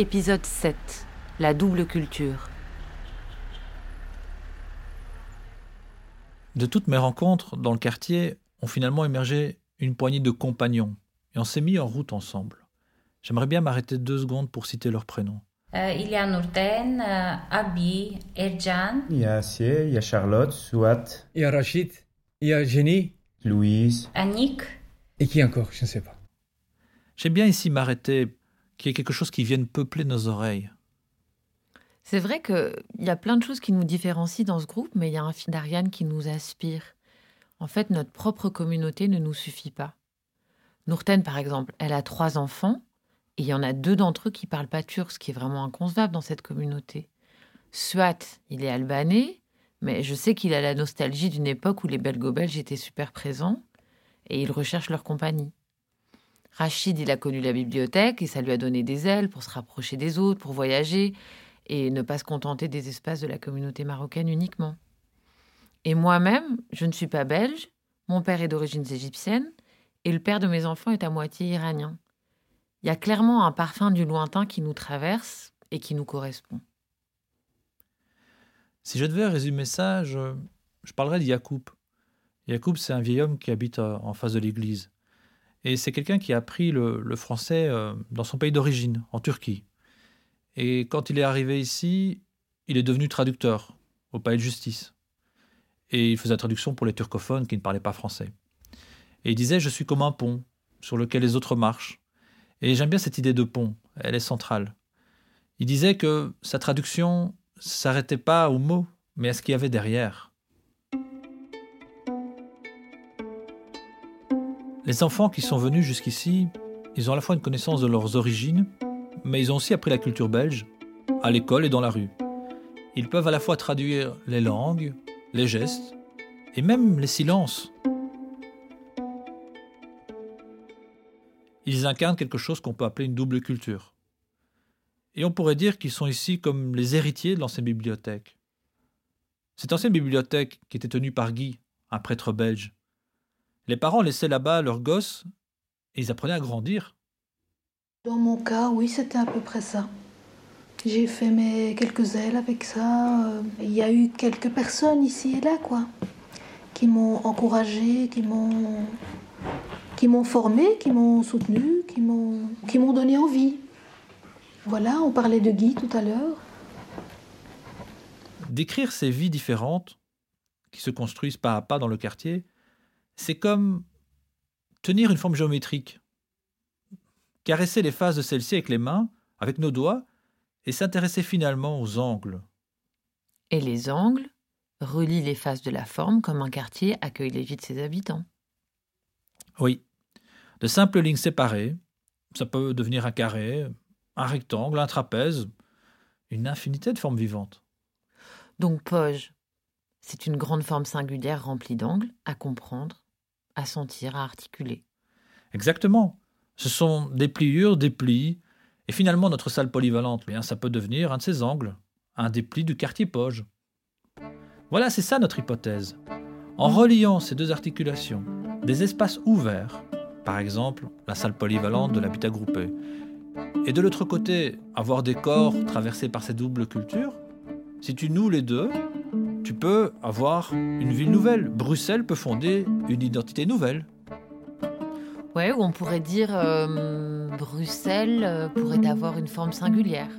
Épisode 7. La double culture. De toutes mes rencontres dans le quartier ont finalement émergé une poignée de compagnons et on s'est mis en route ensemble. J'aimerais bien m'arrêter deux secondes pour citer leurs prénoms. Euh, il y a Nourten, euh, Abi, Erjan, Il y a Assier, il y a Charlotte, Souat, Il y a Rachid, il y a Jenny, Louise. Annick, et qui encore Je ne sais pas. J'aime bien ici m'arrêter, qu'il y ait quelque chose qui vienne peupler nos oreilles. C'est vrai qu'il y a plein de choses qui nous différencient dans ce groupe, mais il y a un fil d'Ariane qui nous aspire. En fait, notre propre communauté ne nous suffit pas. Nourten, par exemple, elle a trois enfants, et il y en a deux d'entre eux qui parlent pas turc, ce qui est vraiment inconcevable dans cette communauté. Suat, il est albanais, mais je sais qu'il a la nostalgie d'une époque où les belgo-belges étaient super présents, et il recherche leur compagnie. Rachid, il a connu la bibliothèque, et ça lui a donné des ailes pour se rapprocher des autres, pour voyager, et ne pas se contenter des espaces de la communauté marocaine uniquement. Et moi-même, je ne suis pas belge, mon père est d'origine égyptienne, et le père de mes enfants est à moitié iranien. Il y a clairement un parfum du lointain qui nous traverse et qui nous correspond. Si je devais résumer ça, je, je parlerais de Yacoub. Yacoub, c'est un vieil homme qui habite euh, en face de l'église. Et c'est quelqu'un qui a appris le, français euh, dans son pays d'origine, en Turquie. Et quand il est arrivé ici, il est devenu traducteur au palais de justice. Et il faisait la traduction pour les turcophones qui ne parlaient pas français. Et il disait Je suis comme un pont sur lequel les autres marchent. Et j'aime bien cette idée de pont, elle est centrale. Il disait que sa traduction s'arrêtait pas aux mots, mais à ce qu'il y avait derrière. Les enfants qui sont venus jusqu'ici, ils ont à la fois une connaissance de leurs origines, mais ils ont aussi appris la culture belge, à l'école et dans la rue. Ils peuvent à la fois traduire les langues, les gestes, et même les silences. Ils incarnent quelque chose qu'on peut appeler une double culture. Et on pourrait dire qu'ils sont ici comme les héritiers de l'ancienne bibliothèque. Cette ancienne bibliothèque qui était tenue par Guy, un prêtre belge. Les parents laissaient là-bas leurs gosses et ils apprenaient à grandir. Dans mon cas, oui, c'était à peu près ça. J'ai fait mes quelques ailes avec ça. Euh, Il y a eu quelques personnes ici et là, quoi, qui m'ont encouragé, qui m'ont qui m'ont formé, qui m'ont soutenu, qui m'ont qui m'ont donné envie. Voilà, on parlait de Guy tout à l'heure. Décrire ces vies différentes qui se construisent pas à pas dans le quartier, c'est comme tenir une forme géométrique. Caresser les faces de celle-ci avec les mains, avec nos doigts, et s'intéresser finalement aux angles. Et les angles relient les faces de la forme comme un quartier accueille les vies de ses habitants. Oui, de simples lignes séparées, ça peut devenir un carré, un rectangle, un trapèze, une infinité de formes vivantes. Donc Poge, c'est une grande forme singulière remplie d'angles à comprendre, à sentir, à articuler. Exactement. Ce sont des pliures, des plis, et finalement notre salle polyvalente, bien, ça peut devenir un de ces angles, un des plis du quartier Poge. Voilà, c'est ça notre hypothèse. En reliant ces deux articulations, des espaces ouverts, par exemple la salle polyvalente de l'habitat groupé, et de l'autre côté, avoir des corps traversés par ces doubles cultures, si tu noues les deux, tu peux avoir une ville nouvelle. Bruxelles peut fonder une identité nouvelle. Ouais, ou on pourrait dire euh, Bruxelles euh, pourrait avoir une forme singulière.